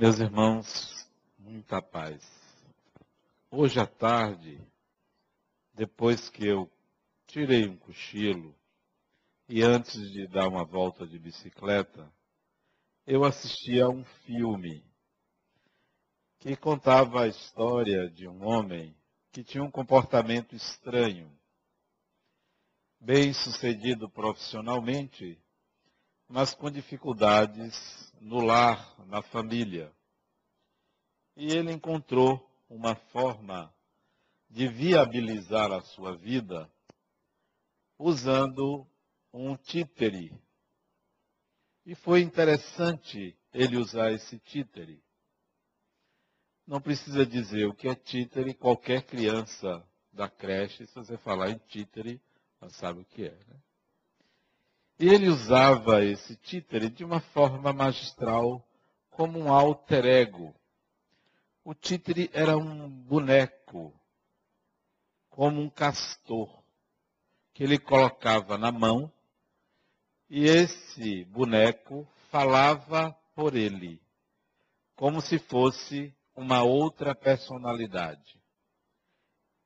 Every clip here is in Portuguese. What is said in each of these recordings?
Meus irmãos, muita paz. Hoje à tarde, depois que eu tirei um cochilo e antes de dar uma volta de bicicleta, eu assisti a um filme que contava a história de um homem que tinha um comportamento estranho, bem sucedido profissionalmente, mas com dificuldades no lar, na família. E ele encontrou uma forma de viabilizar a sua vida usando um títere. E foi interessante ele usar esse títere. Não precisa dizer o que é títere, qualquer criança da creche, se você falar em títere, ela sabe o que é. Né? E ele usava esse títere de uma forma magistral, como um alter ego. O títere era um boneco, como um castor, que ele colocava na mão, e esse boneco falava por ele, como se fosse uma outra personalidade.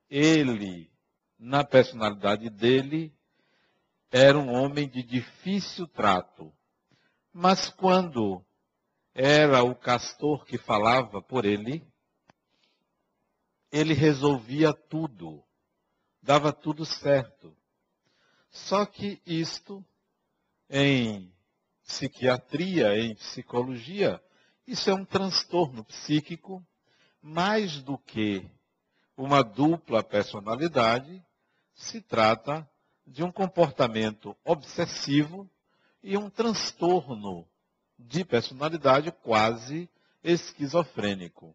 Ele, na personalidade dele, era um homem de difícil trato. Mas quando era o castor que falava por ele, ele resolvia tudo, dava tudo certo. Só que isto, em psiquiatria, em psicologia, isso é um transtorno psíquico, mais do que uma dupla personalidade, se trata de um comportamento obsessivo e um transtorno de personalidade quase esquizofrênico.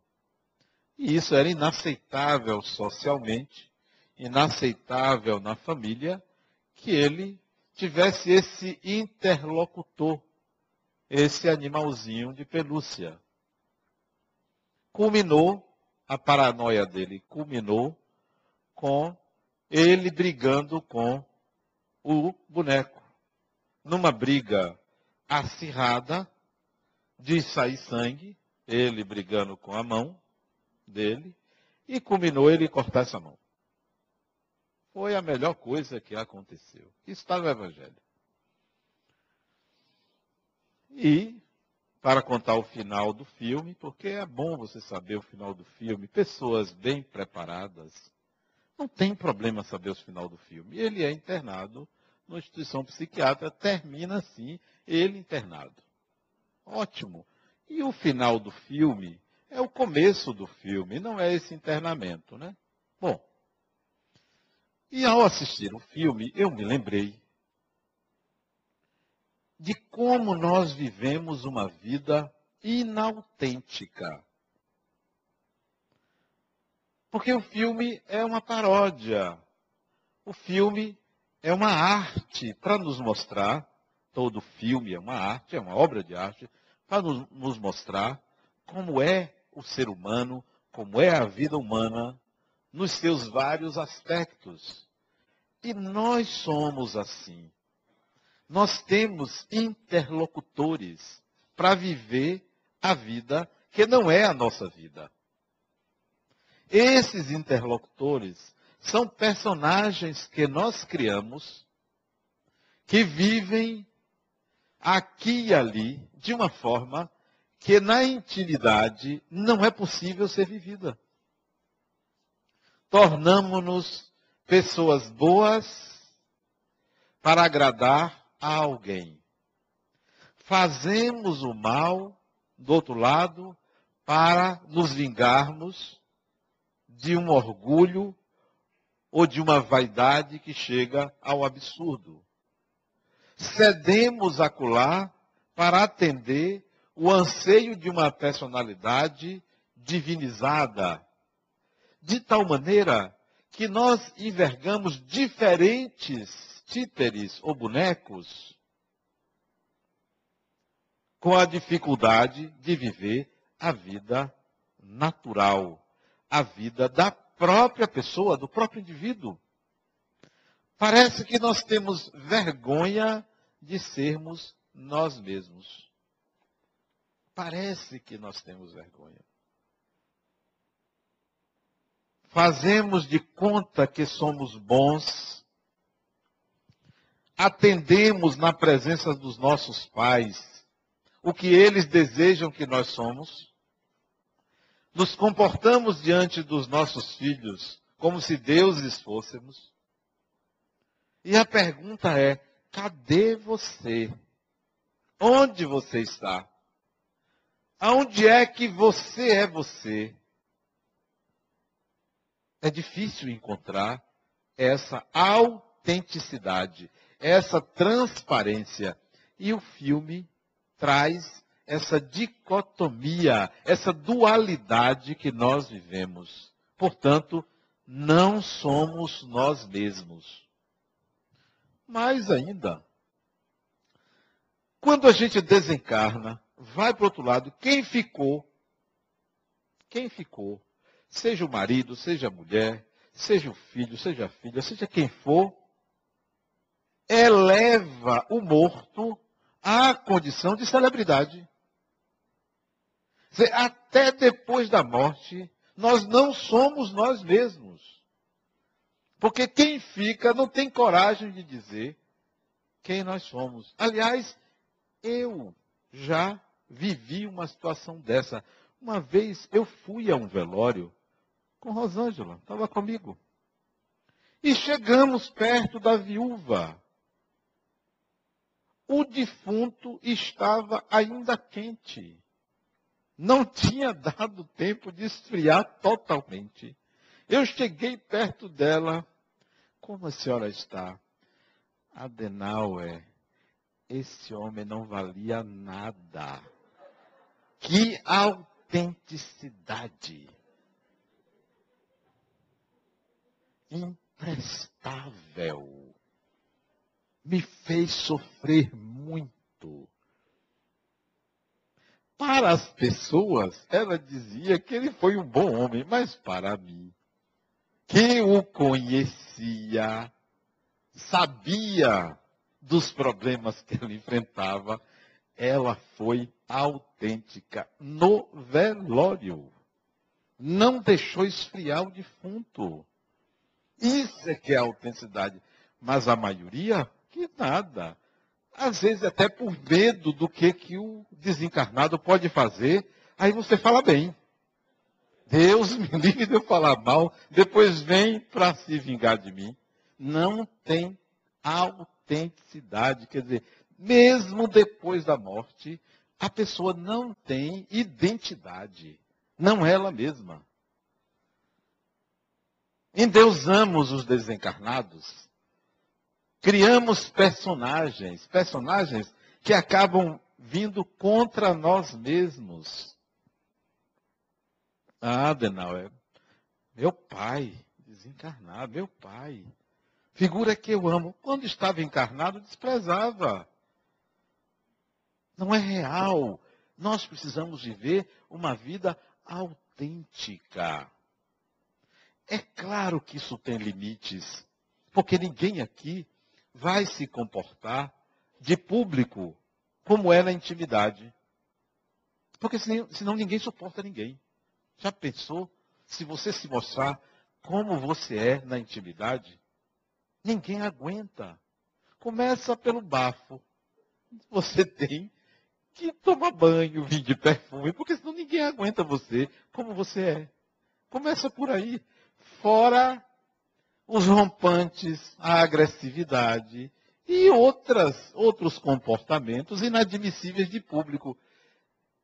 E isso era inaceitável socialmente, inaceitável na família, que ele tivesse esse interlocutor, esse animalzinho de pelúcia. Culminou, a paranoia dele culminou com ele brigando com o boneco. Numa briga acirrada, de sair sangue, ele brigando com a mão dele, e culminou ele cortar essa mão. Foi a melhor coisa que aconteceu. Isso está no Evangelho. E, para contar o final do filme, porque é bom você saber o final do filme, pessoas bem preparadas não tem problema saber o final do filme. Ele é internado numa instituição psiquiátrica, termina assim, ele internado. Ótimo. E o final do filme é o começo do filme, não é esse internamento, né? Bom. E ao assistir o filme, eu me lembrei de como nós vivemos uma vida inautêntica. Porque o filme é uma paródia. O filme é uma arte para nos mostrar, todo filme é uma arte, é uma obra de arte, para nos, nos mostrar como é o ser humano, como é a vida humana, nos seus vários aspectos. E nós somos assim. Nós temos interlocutores para viver a vida que não é a nossa vida. Esses interlocutores são personagens que nós criamos, que vivem aqui e ali de uma forma que na intimidade não é possível ser vivida. Tornamos-nos pessoas boas para agradar a alguém. Fazemos o mal, do outro lado, para nos vingarmos de um orgulho ou de uma vaidade que chega ao absurdo. Cedemos acolá para atender o anseio de uma personalidade divinizada, de tal maneira que nós envergamos diferentes títeres ou bonecos com a dificuldade de viver a vida natural, a vida da própria pessoa, do próprio indivíduo. Parece que nós temos vergonha de sermos nós mesmos. parece que nós temos vergonha. Fazemos de conta que somos bons, atendemos na presença dos nossos pais o que eles desejam que nós somos, nos comportamos diante dos nossos filhos como se deuses fôssemos. E a pergunta é: cadê você? Onde você está? Aonde é que você é você? É difícil encontrar essa autenticidade, essa transparência. E o filme traz essa dicotomia, essa dualidade que nós vivemos. Portanto, não somos nós mesmos. Mais ainda, quando a gente desencarna, vai para o outro lado, quem ficou? Quem ficou? Seja o marido, seja a mulher, seja o filho, seja a filha, seja quem for, eleva o morto à condição de celebridade. Até depois da morte, nós não somos nós mesmos. Porque quem fica não tem coragem de dizer quem nós somos. Aliás, eu já vivi uma situação dessa. Uma vez eu fui a um velório com Rosângela, estava comigo. E chegamos perto da viúva. O defunto estava ainda quente. Não tinha dado tempo de esfriar totalmente. Eu cheguei perto dela. Como a senhora está? Adenauer, esse homem não valia nada. Que autenticidade! Imprestável. Me fez sofrer muito. Para as pessoas, ela dizia que ele foi um bom homem, mas para mim, que o conhecia, sabia dos problemas que ele enfrentava, ela foi autêntica no velório. Não deixou esfriar o defunto. Isso é que é a autenticidade. Mas a maioria, que nada. Às vezes até por medo do que, que o desencarnado pode fazer, aí você fala bem. Deus me livre de eu falar mal, depois vem para se vingar de mim. Não tem autenticidade. Quer dizer, mesmo depois da morte, a pessoa não tem identidade. Não é ela mesma. Endeusamos os desencarnados. Criamos personagens, personagens que acabam vindo contra nós mesmos. Ah, Adenauer, meu pai, desencarnado, meu pai. Figura que eu amo. Quando estava encarnado, desprezava. Não é real. Nós precisamos viver uma vida autêntica. É claro que isso tem limites, porque ninguém aqui vai se comportar de público como é na intimidade. Porque senão, ninguém suporta ninguém. Já pensou se você se mostrar como você é na intimidade? Ninguém aguenta. Começa pelo bafo. Você tem que tomar banho, vir de perfume, porque senão ninguém aguenta você como você é. Começa por aí. Fora os rompantes, a agressividade e outras, outros comportamentos inadmissíveis de público.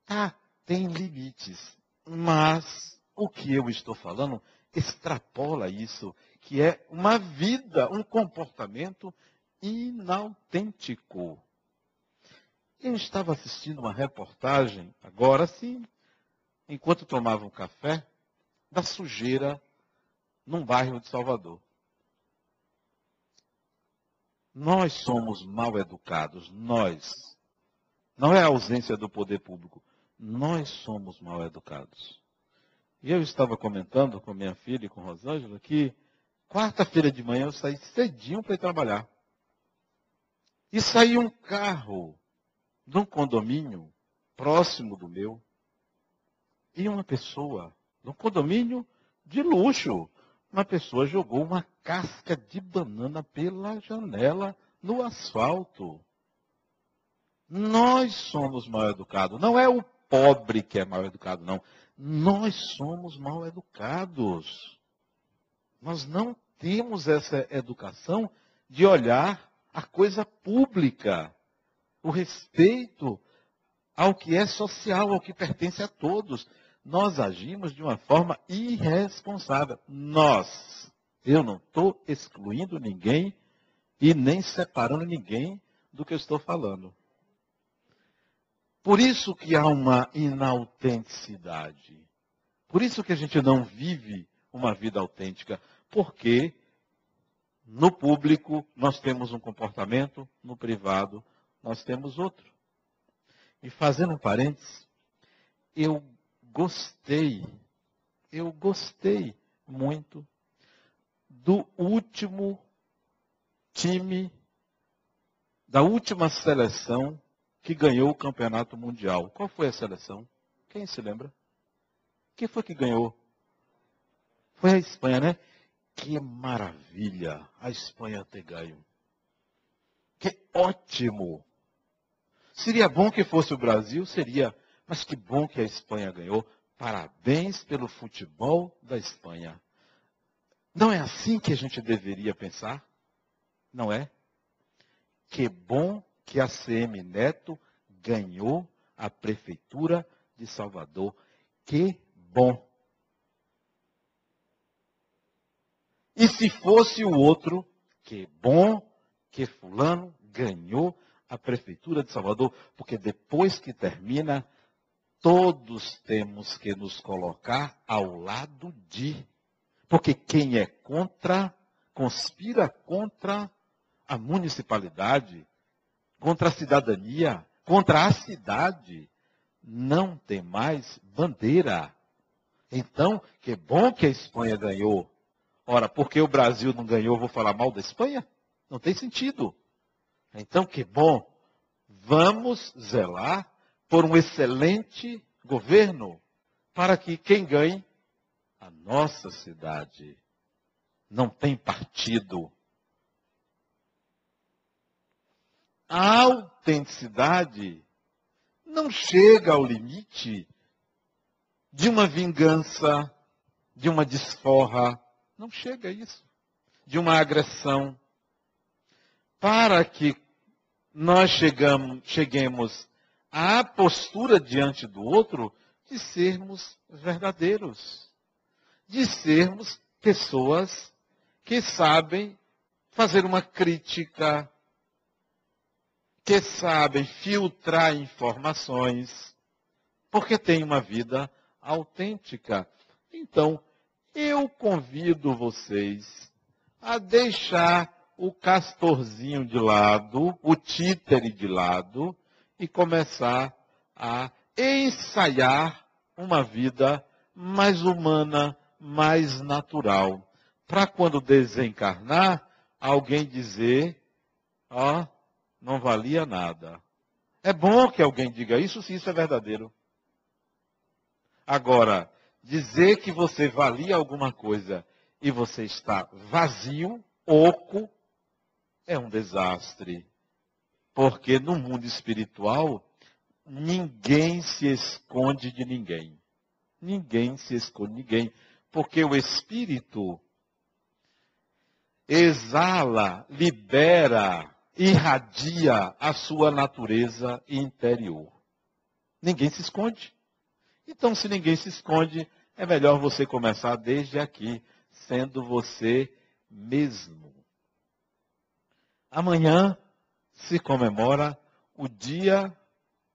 Tá, tem limites. Mas o que eu estou falando extrapola isso, que é uma vida, um comportamento inautêntico. Eu estava assistindo uma reportagem, agora sim, enquanto tomava um café, da sujeira num bairro de Salvador. Nós somos mal educados, nós. Não é a ausência do poder público, nós somos mal educados. E eu estava comentando com minha filha e com Rosângela que quarta-feira de manhã eu saí cedinho para ir trabalhar. E saiu um carro de um condomínio próximo do meu. E uma pessoa, num condomínio de luxo, uma pessoa jogou uma casca de banana pela janela no asfalto. Nós somos mal educados. Não é o pobre que é mal educado, não. Nós somos mal educados. Nós não temos essa educação de olhar a coisa pública, o respeito ao que é social, ao que pertence a todos. Nós agimos de uma forma irresponsável. Nós. Eu não estou excluindo ninguém e nem separando ninguém do que eu estou falando. Por isso que há uma inautenticidade. Por isso que a gente não vive uma vida autêntica. Porque no público nós temos um comportamento, no privado nós temos outro. E fazendo um parênteses, eu gostei, eu gostei muito do último time, da última seleção que ganhou o campeonato mundial. Qual foi a seleção? Quem se lembra? Quem foi que ganhou? Foi a Espanha, né? Que maravilha a Espanha ter ganho. Que ótimo! Seria bom que fosse o Brasil, seria, mas que bom que a Espanha ganhou. Parabéns pelo futebol da Espanha. Não é assim que a gente deveria pensar? Não é? Que bom que a CM Neto ganhou a prefeitura de Salvador. Que bom! E se fosse o outro, que bom que fulano ganhou a prefeitura de Salvador, porque depois que termina, todos temos que nos colocar ao lado de. Porque quem é contra, conspira contra a municipalidade, contra a cidadania, contra a cidade, não tem mais bandeira. Então, que bom que a Espanha ganhou. Ora, porque o Brasil não ganhou, vou falar mal da Espanha? Não tem sentido. Então, que bom. Vamos zelar por um excelente governo para que quem ganhe a nossa cidade. Não tem partido, a autenticidade não chega ao limite de uma vingança, de uma desforra. Não chega a isso. De uma agressão. Para que nós chegamos, cheguemos à postura diante do outro de sermos verdadeiros. De sermos pessoas que sabem fazer uma crítica que sabem filtrar informações, porque têm uma vida autêntica. Então, eu convido vocês a deixar o castorzinho de lado, o títere de lado, e começar a ensaiar uma vida mais humana, mais natural. Para quando desencarnar, alguém dizer, ó, não valia nada. É bom que alguém diga isso se isso é verdadeiro. Agora, dizer que você valia alguma coisa e você está vazio, oco, é um desastre. Porque no mundo espiritual, ninguém se esconde de ninguém. Ninguém se esconde de ninguém. Porque o espírito exala, libera irradia a sua natureza interior. Ninguém se esconde. Então, se ninguém se esconde, é melhor você começar desde aqui, sendo você mesmo. Amanhã se comemora o dia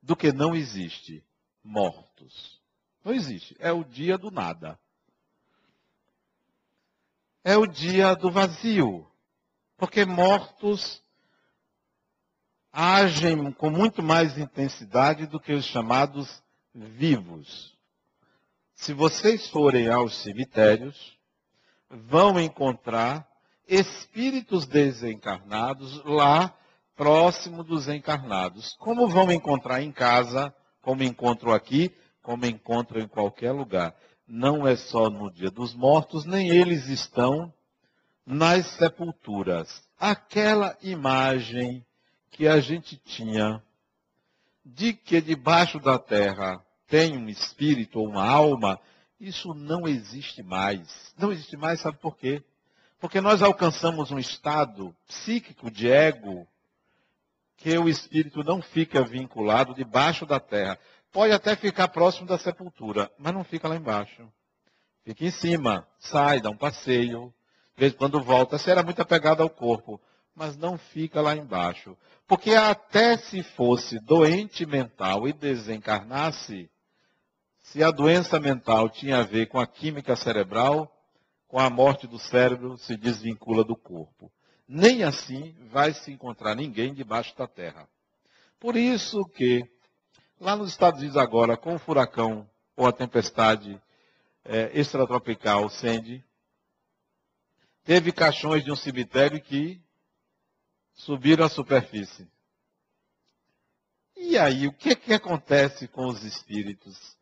do que não existe, mortos. Não existe, é o dia do nada. É o dia do vazio, porque mortos agem com muito mais intensidade do que os chamados vivos. Se vocês forem aos cemitérios, vão encontrar espíritos desencarnados lá próximo dos encarnados. Como vão encontrar em casa como encontro aqui, como encontro em qualquer lugar. Não é só no dia dos mortos, nem eles estão nas sepulturas. Aquela imagem que a gente tinha de que debaixo da terra tem um espírito ou uma alma, isso não existe mais. Não existe mais, sabe por quê? Porque nós alcançamos um estado psíquico de ego que o espírito não fica vinculado debaixo da terra. Pode até ficar próximo da sepultura, mas não fica lá embaixo. Fica em cima, sai, dá um passeio. De vez quando volta, se era muito apegado ao corpo, mas não fica lá embaixo. Porque até se fosse doente mental e desencarnasse, se a doença mental tinha a ver com a química cerebral, com a morte do cérebro se desvincula do corpo. Nem assim vai se encontrar ninguém debaixo da terra. Por isso que, lá nos Estados Unidos agora, com o furacão ou a tempestade é, extratropical Sandy, teve caixões de um cemitério que subiram à superfície. E aí, o que, que acontece com os espíritos?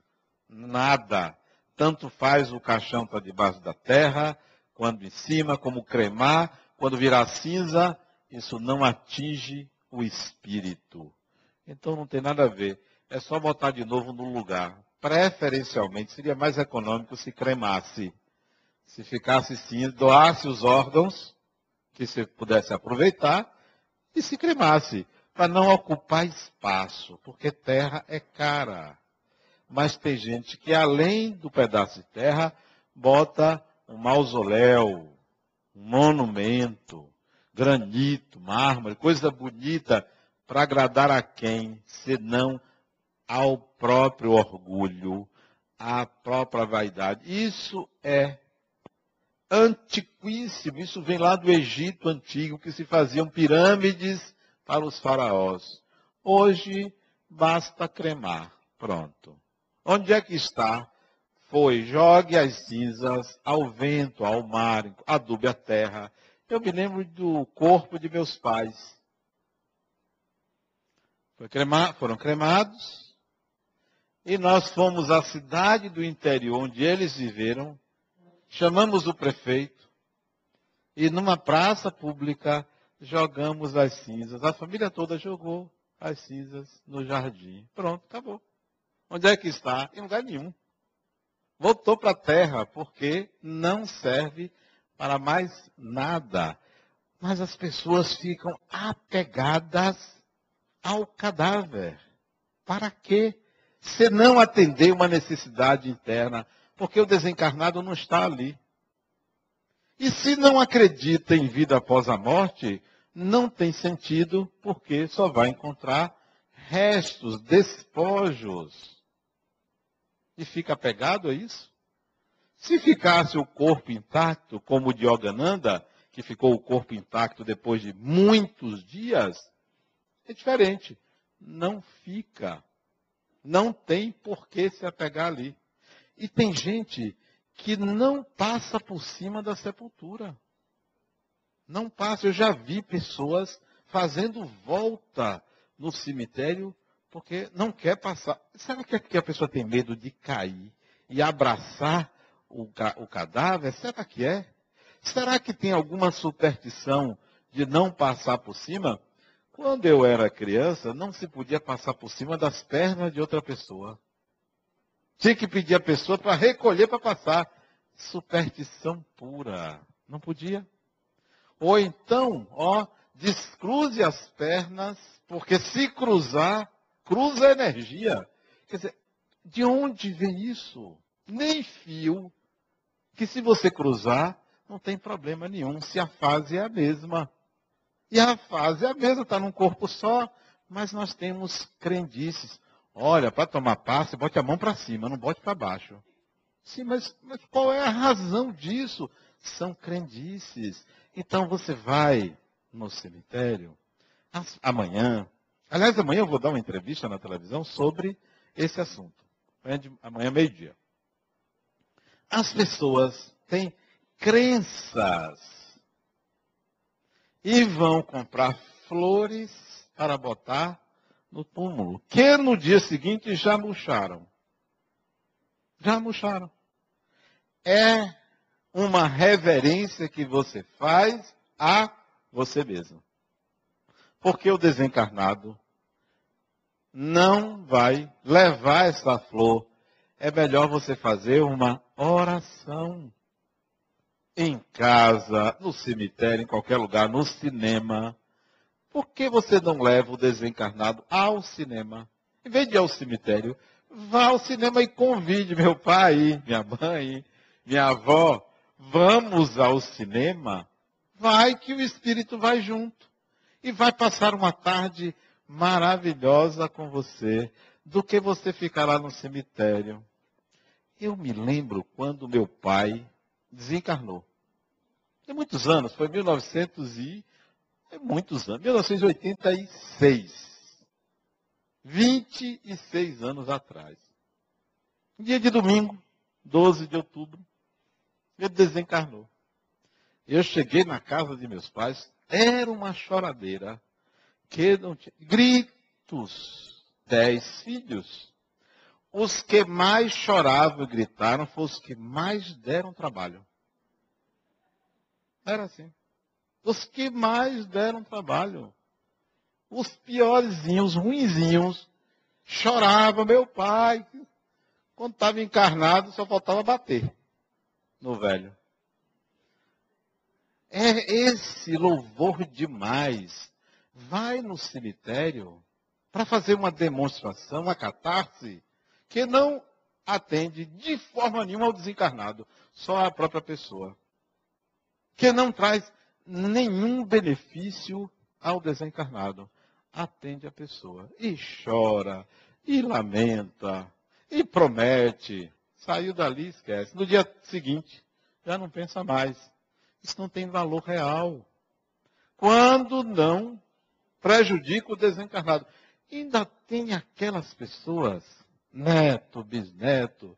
Nada. Tanto faz o caixão estar tá debaixo da terra, quando em cima, como cremar, quando virar cinza, isso não atinge o espírito. Então não tem nada a ver. É só botar de novo no lugar. Preferencialmente seria mais econômico se cremasse. Se ficasse cinza, doasse os órgãos, que se pudesse aproveitar, e se cremasse, para não ocupar espaço, porque terra é cara mas tem gente que além do pedaço de terra, bota um mausoléu, um monumento, granito, mármore, coisa bonita, para agradar a quem, senão ao próprio orgulho, à própria vaidade. Isso é antiquíssimo, isso vem lá do Egito antigo, que se faziam pirâmides para os faraós. Hoje basta cremar. Pronto. Onde é que está? Foi, jogue as cinzas ao vento, ao mar, adube a terra. Eu me lembro do corpo de meus pais. Foram cremados. E nós fomos à cidade do interior onde eles viveram. Chamamos o prefeito. E numa praça pública jogamos as cinzas. A família toda jogou as cinzas no jardim. Pronto, acabou. Onde é que está? Em lugar nenhum. Voltou para a terra porque não serve para mais nada. Mas as pessoas ficam apegadas ao cadáver. Para quê? Se não atender uma necessidade interna, porque o desencarnado não está ali. E se não acredita em vida após a morte, não tem sentido, porque só vai encontrar restos, despojos e fica apegado a isso? Se ficasse o corpo intacto, como o de Yogananda, que ficou o corpo intacto depois de muitos dias, é diferente. Não fica. Não tem por que se apegar ali. E tem gente que não passa por cima da sepultura. Não passa. Eu já vi pessoas fazendo volta no cemitério porque não quer passar. Será que é porque a pessoa tem medo de cair e abraçar o, o cadáver? Será que é? Será que tem alguma superstição de não passar por cima? Quando eu era criança, não se podia passar por cima das pernas de outra pessoa. Tinha que pedir a pessoa para recolher para passar. Superstição pura. Não podia. Ou então, ó, descruze as pernas, porque se cruzar, cruza a energia. Quer dizer, de onde vem isso? Nem fio, que se você cruzar, não tem problema nenhum, se a fase é a mesma. E a fase é a mesma, está num corpo só, mas nós temos crendices. Olha, para tomar passe, bote a mão para cima, não bote para baixo. Sim, mas, mas qual é a razão disso? São crendices. Então você vai no cemitério, amanhã, Aliás, amanhã eu vou dar uma entrevista na televisão sobre esse assunto. Amanhã, meio-dia. As pessoas têm crenças e vão comprar flores para botar no túmulo, que no dia seguinte já murcharam. Já murcharam. É uma reverência que você faz a você mesmo. Porque o desencarnado não vai levar essa flor. É melhor você fazer uma oração. Em casa, no cemitério, em qualquer lugar, no cinema. Por que você não leva o desencarnado ao cinema? Em vez de ir ao cemitério, vá ao cinema e convide meu pai, minha mãe, minha avó. Vamos ao cinema? Vai que o espírito vai junto. E vai passar uma tarde maravilhosa com você, do que você ficar lá no cemitério. Eu me lembro quando meu pai desencarnou. Tem muitos anos, foi 1900 e é muitos anos, 1986. 26 anos atrás. Dia de domingo, 12 de outubro, ele desencarnou. Eu cheguei na casa de meus pais, era uma choradeira que não tinha. Gritos. Dez filhos. Os que mais choravam e gritaram foram os que mais deram trabalho. Era assim. Os que mais deram trabalho. Os piorzinhos, os ruinzinhos, choravam, meu pai. Quando estava encarnado, só faltava bater no velho. É esse louvor demais vai no cemitério para fazer uma demonstração, uma catarse, que não atende de forma nenhuma ao desencarnado, só à própria pessoa. Que não traz nenhum benefício ao desencarnado. Atende a pessoa. E chora, e lamenta, e promete. Saiu dali, esquece. No dia seguinte, já não pensa mais. Isso não tem valor real. Quando não prejudica o desencarnado. Ainda tem aquelas pessoas, neto, bisneto,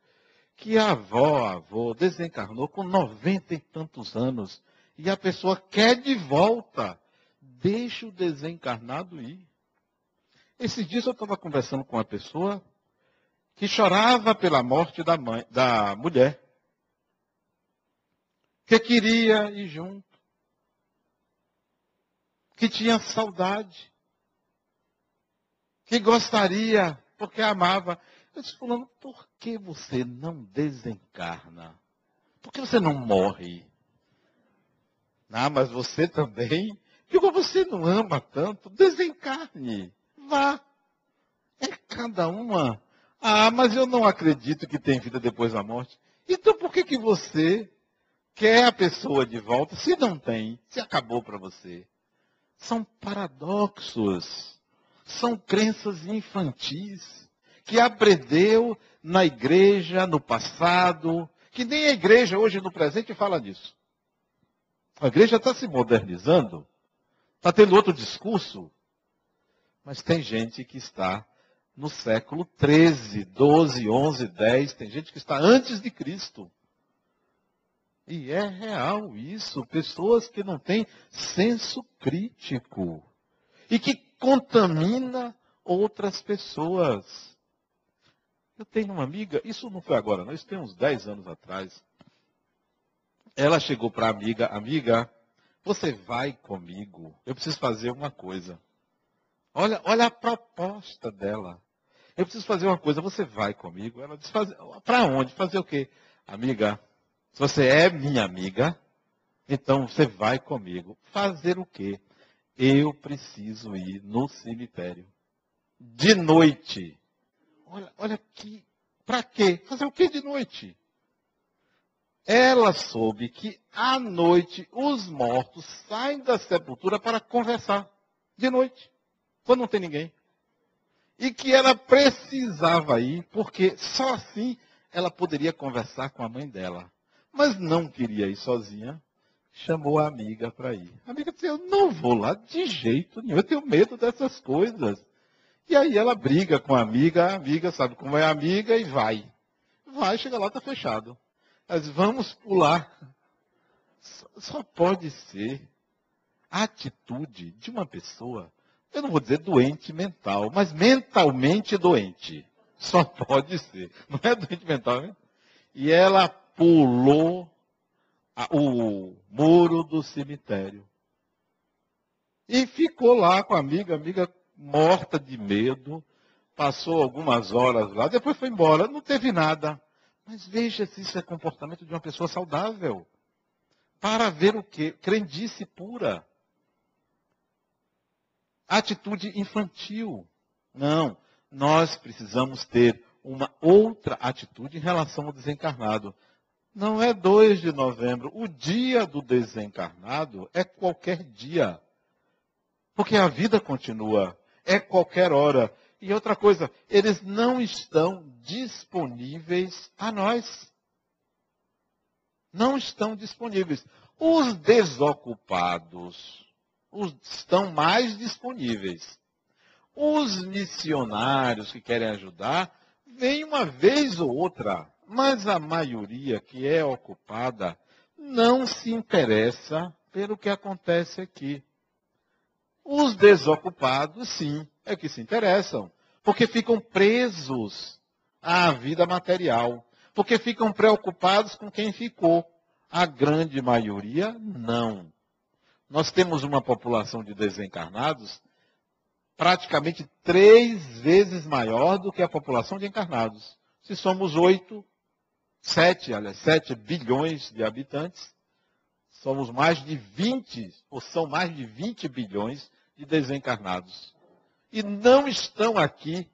que a avó, a avô, desencarnou com noventa e tantos anos. E a pessoa quer de volta. Deixa o desencarnado ir. Esses dias eu estava conversando com uma pessoa que chorava pela morte da, mãe, da mulher. Que queria ir junto que tinha saudade, que gostaria, porque amava. Eu disse, fulano, por que você não desencarna? Por que você não morre? Ah, mas você também? Porque você não ama tanto, desencarne, vá. É cada uma. Ah, mas eu não acredito que tem vida depois da morte. Então por que, que você quer a pessoa de volta se não tem, se acabou para você? são paradoxos, são crenças infantis que aprendeu na igreja no passado, que nem a igreja hoje no presente fala nisso. A igreja está se modernizando, está tendo outro discurso, mas tem gente que está no século 13, 12, 11, 10, tem gente que está antes de Cristo. E é real isso. Pessoas que não têm senso crítico. E que contamina outras pessoas. Eu tenho uma amiga, isso não foi agora, não, isso tem uns 10 anos atrás. Ela chegou para a amiga, amiga, você vai comigo. Eu preciso fazer uma coisa. Olha, olha a proposta dela. Eu preciso fazer uma coisa, você vai comigo? Ela disse, para onde? Fazer o quê? Amiga, se você é minha amiga, então você vai comigo. Fazer o quê? Eu preciso ir no cemitério. De noite. Olha, olha aqui. Para quê? Fazer o quê de noite? Ela soube que à noite os mortos saem da sepultura para conversar. De noite. Quando não tem ninguém. E que ela precisava ir, porque só assim ela poderia conversar com a mãe dela mas não queria ir sozinha, chamou a amiga para ir. A amiga disse, eu não vou lá de jeito nenhum, eu tenho medo dessas coisas. E aí ela briga com a amiga, a amiga sabe como é a amiga e vai. Vai, chega lá, está fechado. Mas vamos pular. Só pode ser a atitude de uma pessoa eu não vou dizer doente mental, mas mentalmente doente. Só pode ser. Não é doente mental, né? E ela pulou a, o muro do cemitério. E ficou lá com a amiga, amiga morta de medo. Passou algumas horas lá, depois foi embora, não teve nada. Mas veja se isso é comportamento de uma pessoa saudável. Para ver o quê? Crendice pura. Atitude infantil. Não. Nós precisamos ter uma outra atitude em relação ao desencarnado. Não é 2 de novembro. O dia do desencarnado é qualquer dia. Porque a vida continua. É qualquer hora. E outra coisa, eles não estão disponíveis a nós. Não estão disponíveis. Os desocupados os, estão mais disponíveis. Os missionários que querem ajudar, vêm uma vez ou outra, mas a maioria que é ocupada não se interessa pelo que acontece aqui. Os desocupados, sim, é que se interessam, porque ficam presos à vida material, porque ficam preocupados com quem ficou. A grande maioria, não. Nós temos uma população de desencarnados praticamente três vezes maior do que a população de encarnados. Se somos oito, sete, aliás, sete bilhões de habitantes, somos mais de 20, ou são mais de 20 bilhões de desencarnados. E não estão aqui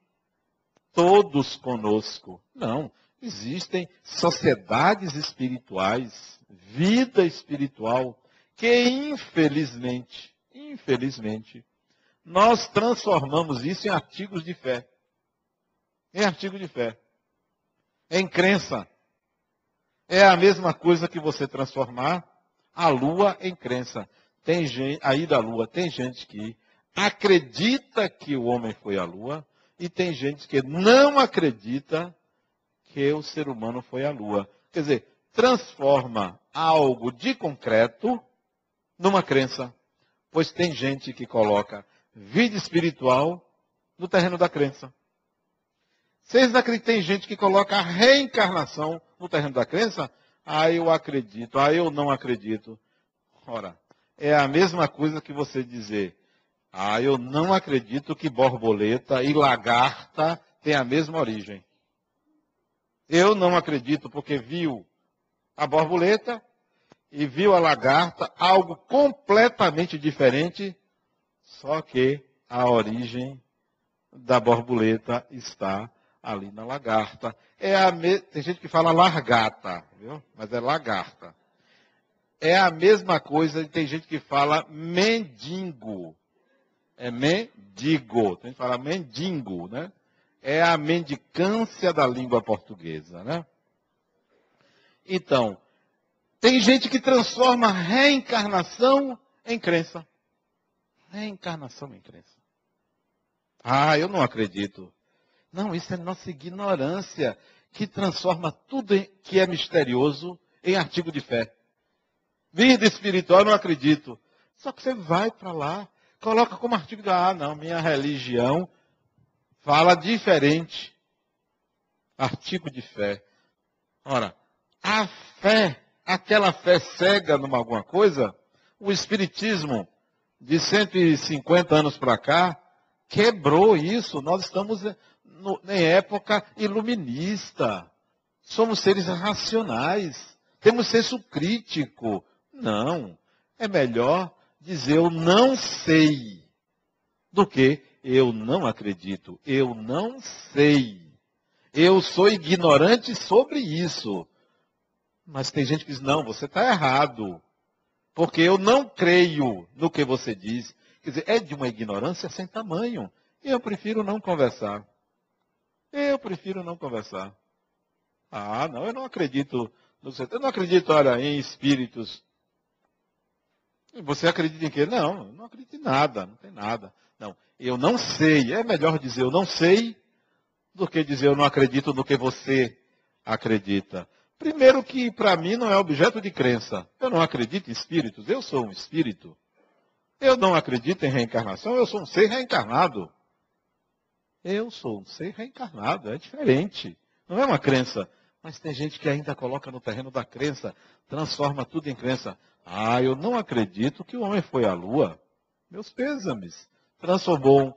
todos conosco. Não. Existem sociedades espirituais, vida espiritual, que infelizmente, infelizmente, nós transformamos isso em artigos de fé. Em artigo de fé. Em crença. É a mesma coisa que você transformar a lua em crença. Tem gente, aí da lua, tem gente que acredita que o homem foi à lua e tem gente que não acredita que o ser humano foi à lua. Quer dizer, transforma algo de concreto numa crença. Pois tem gente que coloca vida espiritual no terreno da crença. Vocês acreditam tem gente que coloca a reencarnação no terreno da crença? Ah, eu acredito. Ah, eu não acredito. Ora, é a mesma coisa que você dizer. Ah, eu não acredito que borboleta e lagarta têm a mesma origem. Eu não acredito porque viu a borboleta e viu a lagarta, algo completamente diferente só que a origem da borboleta está ali na lagarta. É a me... Tem gente que fala largata, viu? mas é lagarta. É a mesma coisa, tem gente que fala mendigo. É mendigo. Tem gente que fala mendigo, né? É a mendicância da língua portuguesa, né? Então, tem gente que transforma reencarnação em crença. Reencarnação em crença. Ah, eu não acredito. Não, isso é nossa ignorância que transforma tudo que é misterioso em artigo de fé. Vida espiritual, eu não acredito. Só que você vai para lá, coloca como artigo de ah, não, minha religião fala diferente. Artigo de fé. Ora, a fé, aquela fé cega numa alguma coisa, o espiritismo de 150 anos para cá, quebrou isso. Nós estamos no, em época iluminista. Somos seres racionais. Temos senso crítico. Não. É melhor dizer eu não sei do que eu não acredito. Eu não sei. Eu sou ignorante sobre isso. Mas tem gente que diz, não, você está errado porque eu não creio no que você diz. Quer dizer, é de uma ignorância sem tamanho. E eu prefiro não conversar. Eu prefiro não conversar. Ah, não, eu não acredito. No, eu não acredito, olha, em espíritos. Você acredita em quê? Não, eu não acredito em nada, não tem nada. Não, eu não sei. É melhor dizer eu não sei do que dizer eu não acredito no que você acredita. Primeiro que para mim não é objeto de crença. Eu não acredito em espíritos, eu sou um espírito. Eu não acredito em reencarnação, eu sou um ser reencarnado. Eu sou um ser reencarnado, é diferente. Não é uma crença. Mas tem gente que ainda coloca no terreno da crença, transforma tudo em crença. Ah, eu não acredito que o homem foi à lua. Meus pêsames. Transformou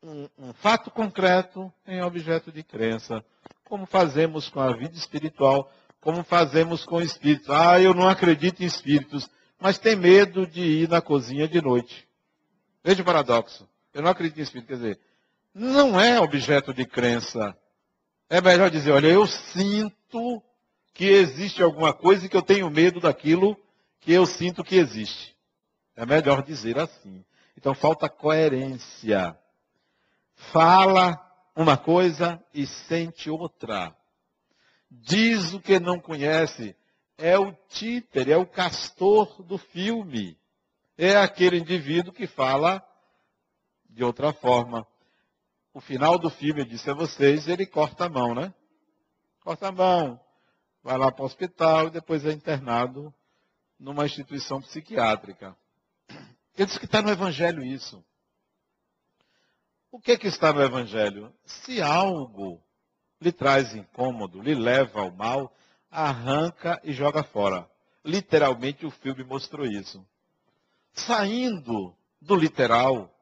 um, um fato concreto em objeto de crença. Como fazemos com a vida espiritual, como fazemos com espíritos. Ah, eu não acredito em espíritos, mas tem medo de ir na cozinha de noite. Veja o paradoxo. Eu não acredito em espírito. Quer dizer, não é objeto de crença. É melhor dizer, olha, eu sinto que existe alguma coisa e que eu tenho medo daquilo que eu sinto que existe. É melhor dizer assim. Então falta coerência. Fala uma coisa e sente outra. Diz o que não conhece. É o títere, é o castor do filme. É aquele indivíduo que fala de outra forma. O final do filme, eu disse a vocês, ele corta a mão, né? Corta a mão, vai lá para o hospital e depois é internado numa instituição psiquiátrica. Ele diz que está no Evangelho isso. O que, que está no Evangelho? Se algo lhe traz incômodo, lhe leva ao mal, arranca e joga fora. Literalmente o filme mostrou isso. Saindo do literal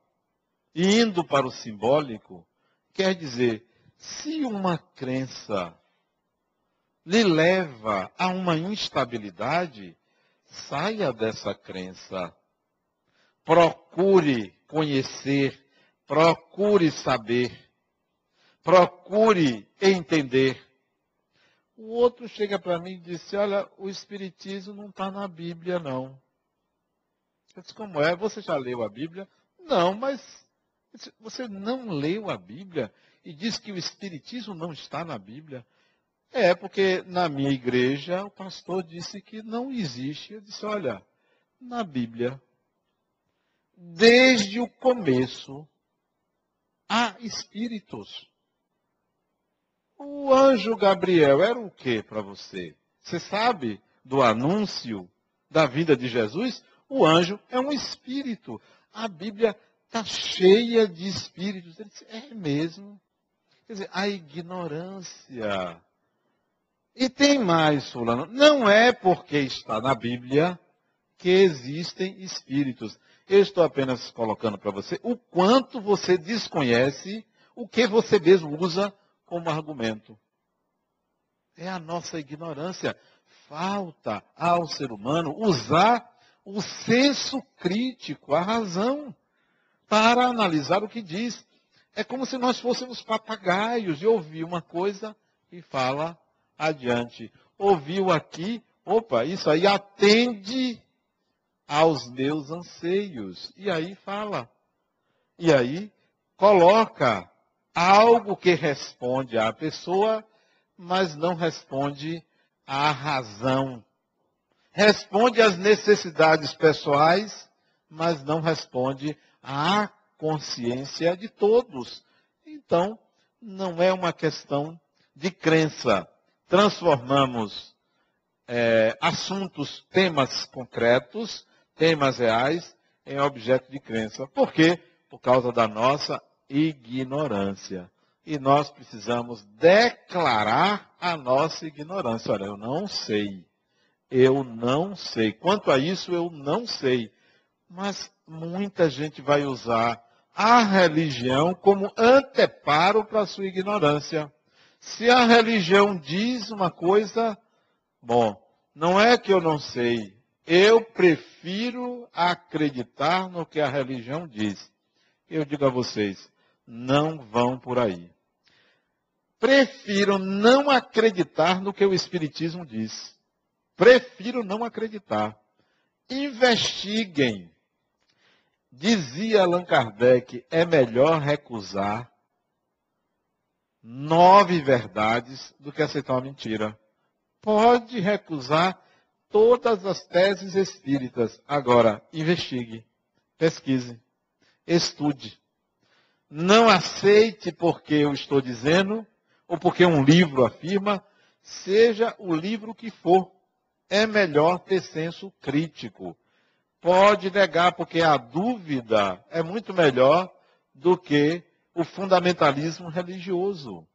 e indo para o simbólico, quer dizer, se uma crença lhe leva a uma instabilidade, saia dessa crença. Procure conhecer Procure saber. Procure entender. O outro chega para mim e disse: Olha, o Espiritismo não está na Bíblia, não. Eu disse: Como é? Você já leu a Bíblia? Não, mas você não leu a Bíblia e diz que o Espiritismo não está na Bíblia? É, porque na minha igreja o pastor disse que não existe. Eu disse: Olha, na Bíblia, desde o começo, há espíritos. O anjo Gabriel era o que para você? Você sabe do anúncio da vida de Jesus? O anjo é um espírito. A Bíblia está cheia de espíritos. Ele disse, é mesmo. Quer dizer, a ignorância. E tem mais, fulano. Não é porque está na Bíblia que existem espíritos. Eu estou apenas colocando para você o quanto você desconhece o que você mesmo usa como argumento. É a nossa ignorância. Falta ao ser humano usar o senso crítico, a razão, para analisar o que diz. É como se nós fôssemos papagaios e ouvir uma coisa e fala adiante. Ouviu aqui, opa, isso aí atende aos meus anseios. E aí fala. E aí coloca algo que responde à pessoa, mas não responde à razão. Responde às necessidades pessoais, mas não responde à consciência de todos. Então, não é uma questão de crença. Transformamos é, assuntos, temas concretos, temas reais em objeto de crença. Por quê? Por causa da nossa ignorância. E nós precisamos declarar a nossa ignorância. Olha, eu não sei. Eu não sei. Quanto a isso, eu não sei. Mas muita gente vai usar a religião como anteparo para a sua ignorância. Se a religião diz uma coisa, bom, não é que eu não sei, eu prefiro acreditar no que a religião diz. Eu digo a vocês, não vão por aí. Prefiro não acreditar no que o Espiritismo diz. Prefiro não acreditar. Investiguem. Dizia Allan Kardec, é melhor recusar nove verdades do que aceitar uma mentira. Pode recusar todas as teses espíritas. Agora, investigue, pesquise, estude. Não aceite porque eu estou dizendo, ou porque um livro afirma, seja o livro que for. É melhor ter senso crítico. Pode negar, porque a dúvida é muito melhor do que o fundamentalismo religioso.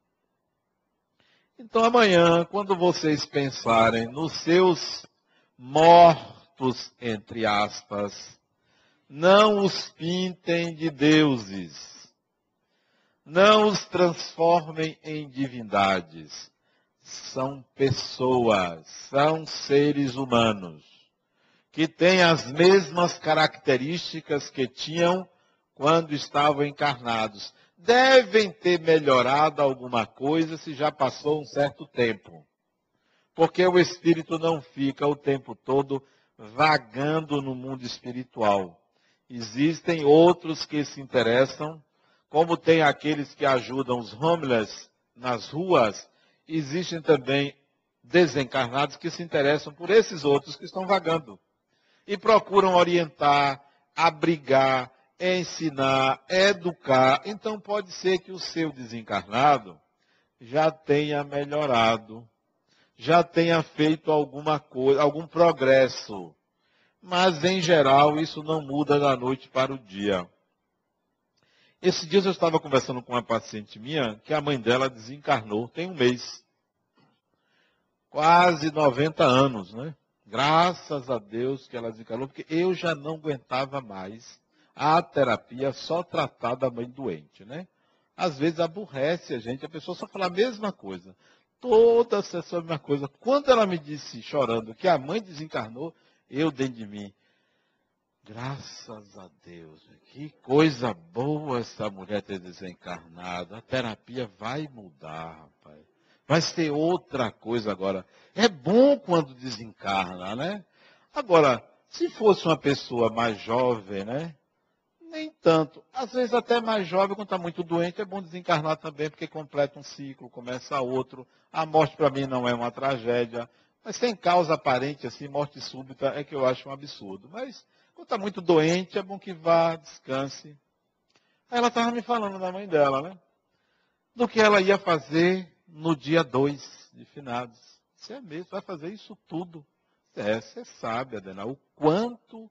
Então amanhã, quando vocês pensarem nos seus mortos, entre aspas, não os pintem de deuses, não os transformem em divindades. São pessoas, são seres humanos, que têm as mesmas características que tinham quando estavam encarnados devem ter melhorado alguma coisa se já passou um certo tempo. Porque o espírito não fica o tempo todo vagando no mundo espiritual. Existem outros que se interessam, como tem aqueles que ajudam os homeless nas ruas, existem também desencarnados que se interessam por esses outros que estão vagando e procuram orientar, abrigar, ensinar, educar. Então pode ser que o seu desencarnado já tenha melhorado, já tenha feito alguma coisa, algum progresso. Mas em geral isso não muda da noite para o dia. Esses dias eu estava conversando com uma paciente minha que a mãe dela desencarnou tem um mês. Quase 90 anos, né? Graças a Deus que ela desencarnou, porque eu já não aguentava mais a terapia só tratar da mãe doente, né? Às vezes aborrece a gente, a pessoa só fala a mesma coisa. Toda sessão a mesma coisa. Quando ela me disse, chorando, que a mãe desencarnou, eu dentro de mim, graças a Deus, que coisa boa essa mulher ter desencarnado. A terapia vai mudar, rapaz. Vai ser outra coisa agora. É bom quando desencarna, né? Agora, se fosse uma pessoa mais jovem, né? Nem tanto. Às vezes até mais jovem, quando está muito doente, é bom desencarnar também, porque completa um ciclo, começa outro. A morte para mim não é uma tragédia. Mas sem causa aparente, assim, morte súbita, é que eu acho um absurdo. Mas quando está muito doente, é bom que vá, descanse. Aí ela estava me falando da mãe dela, né? Do que ela ia fazer no dia 2 de finados. Você é mesmo, vai fazer isso tudo. É, você sabe, Adena, o quanto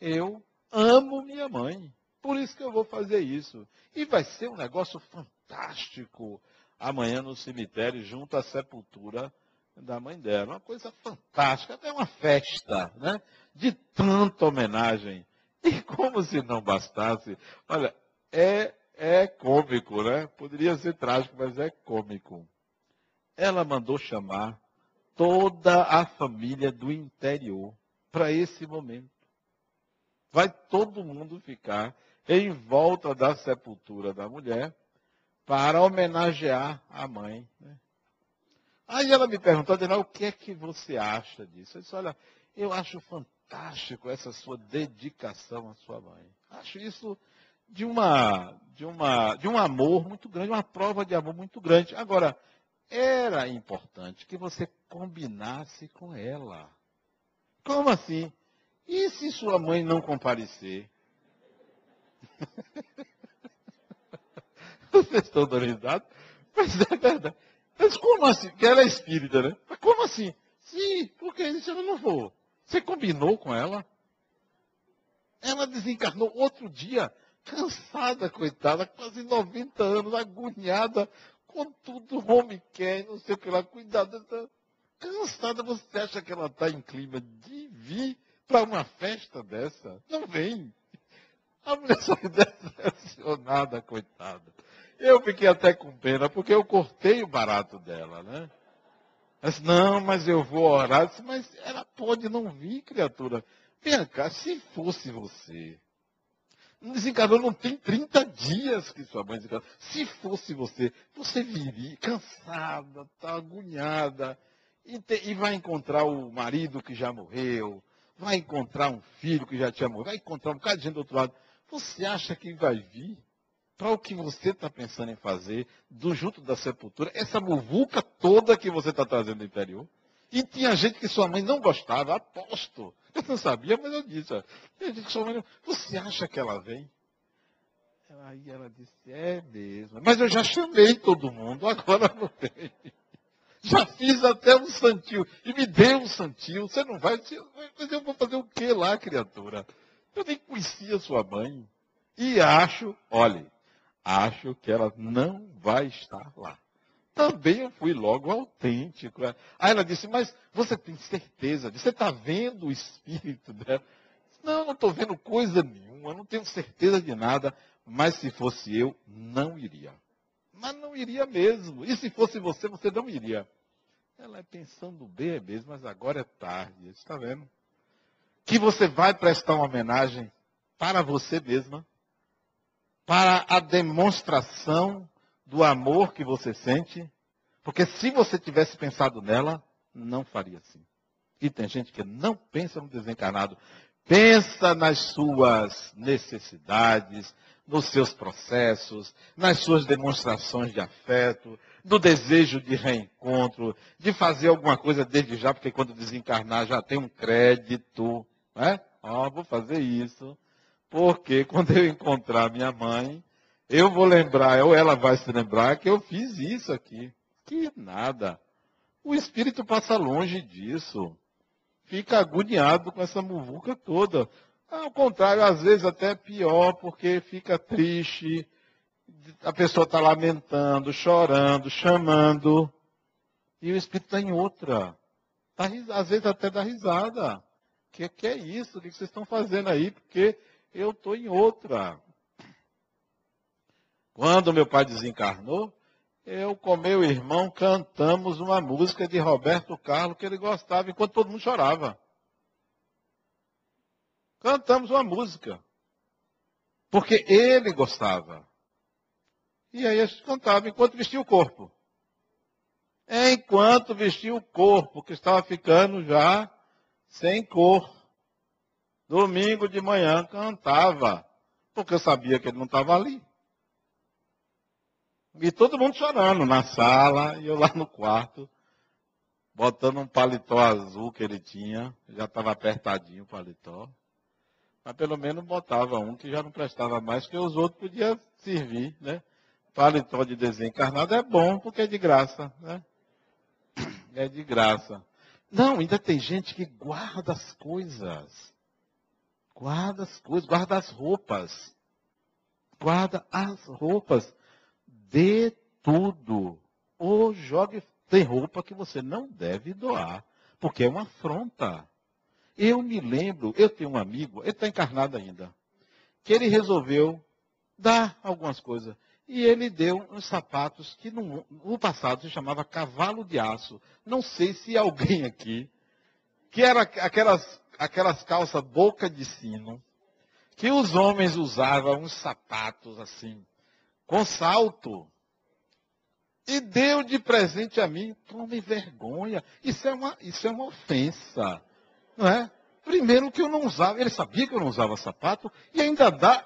eu amo minha mãe. Por isso que eu vou fazer isso. E vai ser um negócio fantástico amanhã no cemitério, junto à sepultura da mãe dela. Uma coisa fantástica, até uma festa, né? De tanta homenagem. E como se não bastasse, olha, é, é cômico, né? Poderia ser trágico, mas é cômico. Ela mandou chamar toda a família do interior para esse momento. Vai todo mundo ficar em volta da sepultura da mulher para homenagear a mãe. Né? Aí ela me perguntou, o que é que você acha disso? Eu disse, olha, eu acho fantástico essa sua dedicação à sua mãe. Acho isso de uma, de uma, de um amor muito grande, uma prova de amor muito grande. Agora, era importante que você combinasse com ela. Como assim? E se sua mãe não comparecer? Vocês estão dando? Mas é verdade. Mas como assim? Que ela é espírita, né? Mas como assim? Sim, porque se ela não for. Você combinou com ela? Ela desencarnou outro dia, cansada, coitada, quase 90 anos, agoniada, com tudo, homem quer, não sei o que lá, cuidado. Tá cansada, você acha que ela está em clima de vir para uma festa dessa? Não vem. A mulher saiu decepcionada, coitada. Eu fiquei até com pena, porque eu cortei o barato dela, né? Mas, não, mas eu vou orar. Disse, mas ela pode não vir, criatura. Vem cá, se fosse você. Desencarnou não tem 30 dias que sua mãe desencarnou. Se fosse você, você viria cansada, tá agoniada. E, te, e vai encontrar o marido que já morreu. Vai encontrar um filho que já tinha morrido. Vai encontrar um bocado de gente do outro lado. Você acha que vai vir para o que você está pensando em fazer do junto da sepultura? Essa muvuca toda que você está trazendo do interior? E tinha gente que sua mãe não gostava, aposto. Eu não sabia, mas eu disse. Gente que sua mãe. Você acha que ela vem? Aí ela disse, é mesmo. Mas eu já chamei todo mundo, agora não tem. Já fiz até um santil. E me deu um santil. Você não vai. Mas eu vou fazer o que lá, criatura? Eu nem conhecia sua mãe. E acho, olhe, acho que ela não vai estar lá. Também eu fui logo autêntico. Aí ela disse, mas você tem certeza? Você está vendo o espírito dela? Não, não estou vendo coisa nenhuma, não tenho certeza de nada. Mas se fosse eu, não iria. Mas não iria mesmo. E se fosse você, você não iria. Ela é pensando bem é mesmo, mas agora é tarde. Está vendo? Que você vai prestar uma homenagem para você mesma, para a demonstração do amor que você sente, porque se você tivesse pensado nela, não faria assim. E tem gente que não pensa no desencarnado, pensa nas suas necessidades, nos seus processos, nas suas demonstrações de afeto, do desejo de reencontro, de fazer alguma coisa desde já, porque quando desencarnar já tem um crédito, né? Ó, oh, vou fazer isso, porque quando eu encontrar minha mãe, eu vou lembrar, ou ela vai se lembrar que eu fiz isso aqui. Que nada. O espírito passa longe disso. Fica agoniado com essa muvuca toda. Ao contrário, às vezes até pior, porque fica triste, a pessoa está lamentando, chorando, chamando, e o espírito está em outra. Tá, às vezes até dá risada. O que, que, é isso? O que vocês estão fazendo aí? Porque eu estou em outra. Quando meu pai desencarnou, eu com meu irmão cantamos uma música de Roberto Carlos que ele gostava enquanto todo mundo chorava. Cantamos uma música. Porque ele gostava. E aí a gente cantava enquanto vestia o corpo. Enquanto vestia o corpo, que estava ficando já sem cor. Domingo de manhã cantava. Porque eu sabia que ele não estava ali. E todo mundo chorando na sala e eu lá no quarto, botando um paletó azul que ele tinha. Já estava apertadinho o paletó. Mas pelo menos botava um que já não prestava mais, que os outros podiam servir, né? Paletó de desencarnado é bom porque é de graça, né? É de graça. Não, ainda tem gente que guarda as coisas. Guarda as coisas, guarda as roupas. Guarda as roupas. Dê tudo. Ou jogue. Tem roupa que você não deve doar, porque é uma afronta. Eu me lembro, eu tenho um amigo, ele está encarnado ainda, que ele resolveu dar algumas coisas. E ele deu uns sapatos que no, no passado se chamava cavalo de aço. Não sei se alguém aqui, que era aquelas, aquelas calças boca de sino, que os homens usavam uns sapatos assim, com salto. E deu de presente a mim, tome vergonha. Isso é uma, isso é uma ofensa. Não é? Primeiro que eu não usava, ele sabia que eu não usava sapato, e ainda dá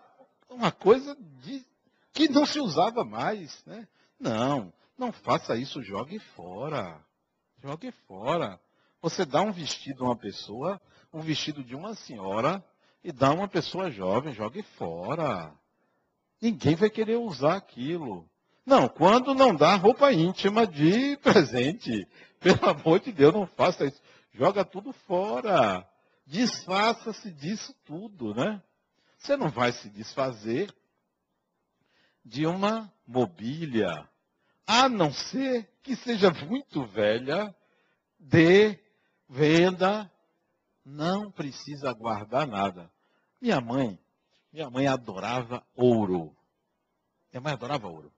uma coisa de, que não se usava mais. Né? Não, não faça isso, jogue fora. Jogue fora. Você dá um vestido a uma pessoa, um vestido de uma senhora, e dá a uma pessoa jovem, jogue fora. Ninguém vai querer usar aquilo. Não, quando não dá roupa íntima de presente. Pelo amor de Deus, não faça isso. Joga tudo fora. Desfaça-se disso tudo, né? Você não vai se desfazer de uma mobília, a não ser que seja muito velha, de venda, não precisa guardar nada. Minha mãe, minha mãe adorava ouro. Minha mãe adorava ouro.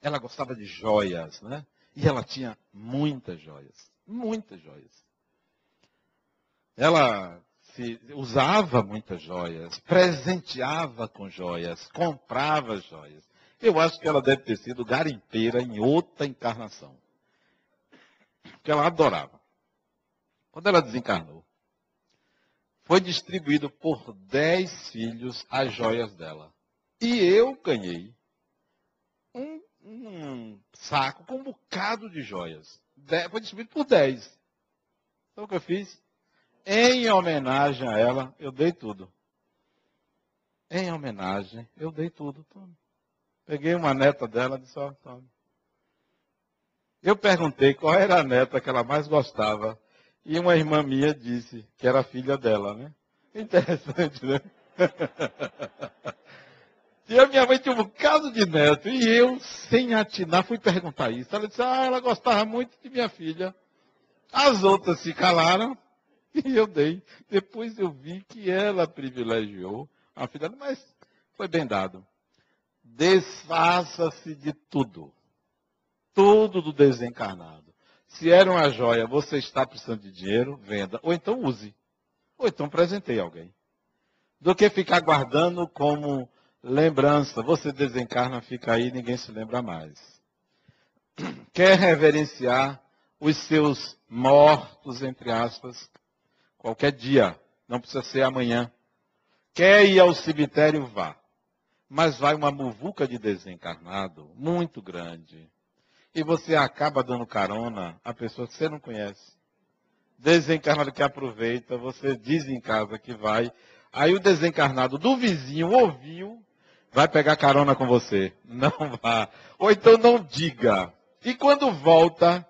Ela gostava de joias, né? E ela tinha muitas joias, muitas joias. Ela se, usava muitas joias, presenteava com joias, comprava joias. Eu acho que ela deve ter sido garimpeira em outra encarnação. Que ela adorava. Quando ela desencarnou, foi distribuído por dez filhos as joias dela. E eu ganhei um, um saco com um bocado de joias. Foi distribuído por dez. Então o que eu fiz? Em homenagem a ela, eu dei tudo. Em homenagem, eu dei tudo. Tome. Peguei uma neta dela e disse, ó, tome. Eu perguntei qual era a neta que ela mais gostava. E uma irmã minha disse que era filha dela, né? Interessante, né? E a minha mãe tinha um bocado de neto. E eu, sem atinar, fui perguntar isso. Ela disse, ah, ela gostava muito de minha filha. As outras se calaram e eu dei. Depois eu vi que ela privilegiou a filha, mas foi bem dado. Desfaça-se de tudo. Tudo do desencarnado. Se era uma joia, você está precisando de dinheiro, venda. Ou então use. Ou então presenteie alguém. Do que ficar guardando como lembrança. Você desencarna, fica aí, ninguém se lembra mais. Quer reverenciar os seus mortos, entre aspas, qualquer dia, não precisa ser amanhã. Quer ir ao cemitério, vá. Mas vai uma muvuca de desencarnado muito grande. E você acaba dando carona a pessoa que você não conhece. Desencarnado que aproveita, você diz em casa que vai. Aí o desencarnado do vizinho ouviu, vai pegar carona com você. Não vá. Ou então não diga. E quando volta,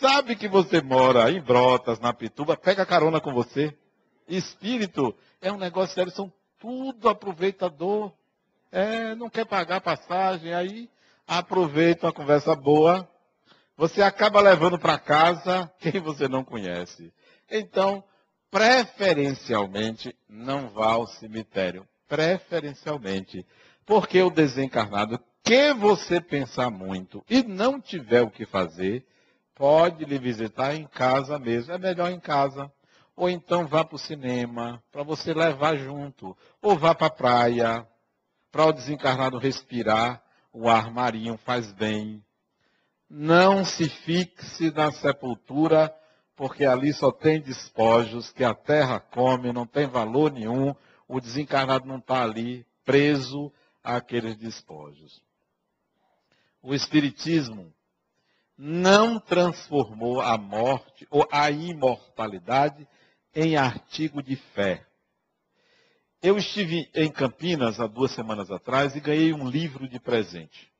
sabe que você mora em Brotas, na Pituba, pega carona com você. Espírito é um negócio sério, são tudo aproveitador. É, não quer pagar passagem, aí aproveita uma conversa boa. Você acaba levando para casa quem você não conhece. Então, preferencialmente, não vá ao cemitério. Preferencialmente. Porque o desencarnado, que você pensar muito e não tiver o que fazer, pode lhe visitar em casa mesmo. É melhor em casa. Ou então vá para o cinema, para você levar junto. Ou vá para a praia, para o desencarnado respirar. O ar marinho faz bem. Não se fixe na sepultura, porque ali só tem despojos que a terra come, não tem valor nenhum. O desencarnado não está ali preso àqueles despojos. O Espiritismo não transformou a morte ou a imortalidade em artigo de fé. Eu estive em Campinas há duas semanas atrás e ganhei um livro de presente.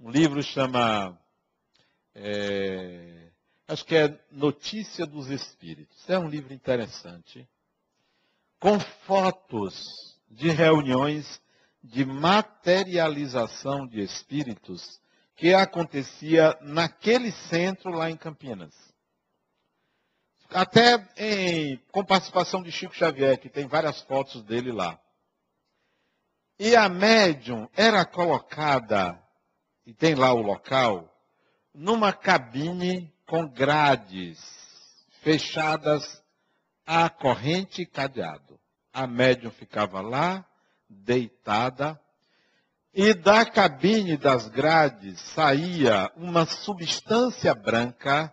Um livro chama. É, acho que é Notícia dos Espíritos. É um livro interessante. Com fotos de reuniões de materialização de espíritos que acontecia naquele centro lá em Campinas. Até em, com participação de Chico Xavier, que tem várias fotos dele lá. E a médium era colocada, e tem lá o local, numa cabine com grades fechadas a corrente e cadeado. A médium ficava lá, deitada, e da cabine das grades saía uma substância branca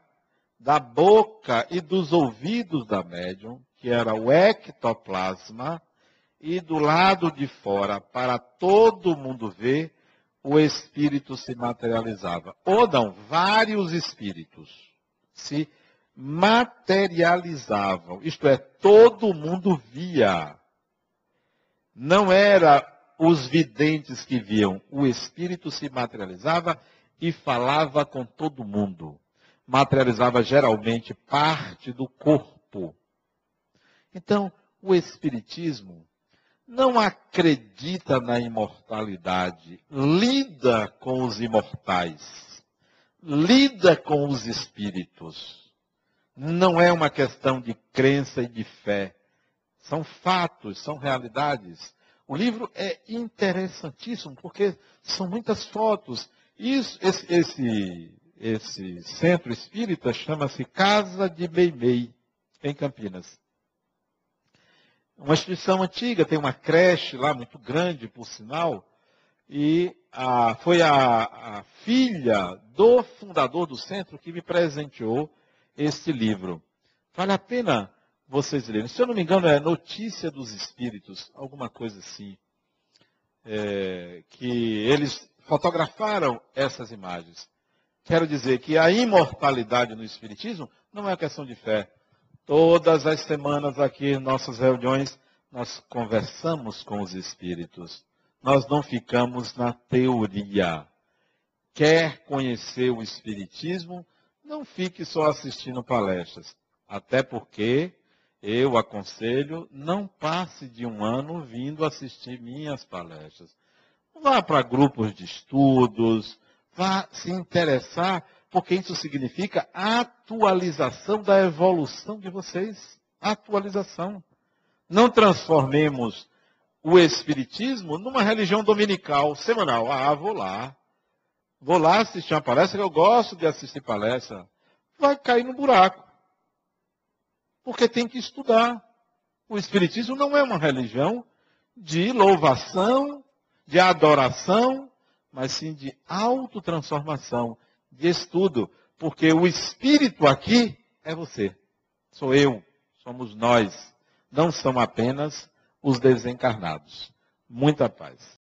da boca e dos ouvidos da médium, que era o ectoplasma, e do lado de fora, para todo mundo ver, o espírito se materializava. Ou não, vários espíritos se materializavam. Isto é, todo mundo via não era os videntes que viam, o Espírito se materializava e falava com todo mundo. Materializava geralmente parte do corpo. Então, o Espiritismo não acredita na imortalidade, lida com os imortais, lida com os espíritos. Não é uma questão de crença e de fé são fatos, são realidades. O livro é interessantíssimo porque são muitas fotos. Isso, esse, esse, esse centro espírita chama-se Casa de Meimei, em Campinas. Uma instituição antiga, tem uma creche lá muito grande, por sinal, e a, foi a, a filha do fundador do centro que me presenteou este livro. Vale a pena vocês lerem. Se eu não me engano, é Notícia dos Espíritos, alguma coisa assim. É, que eles fotografaram essas imagens. Quero dizer que a imortalidade no Espiritismo não é uma questão de fé. Todas as semanas aqui em nossas reuniões, nós conversamos com os Espíritos. Nós não ficamos na teoria. quer conhecer o Espiritismo, não fique só assistindo palestras. Até porque eu aconselho, não passe de um ano vindo assistir minhas palestras. Vá para grupos de estudos, vá se interessar, porque isso significa atualização da evolução de vocês. Atualização. Não transformemos o Espiritismo numa religião dominical, semanal. Ah, vou lá. Vou lá assistir uma palestra, eu gosto de assistir palestra. Vai cair no buraco. Porque tem que estudar. O Espiritismo não é uma religião de louvação, de adoração, mas sim de autotransformação, de estudo. Porque o Espírito aqui é você. Sou eu. Somos nós. Não são apenas os desencarnados. Muita paz.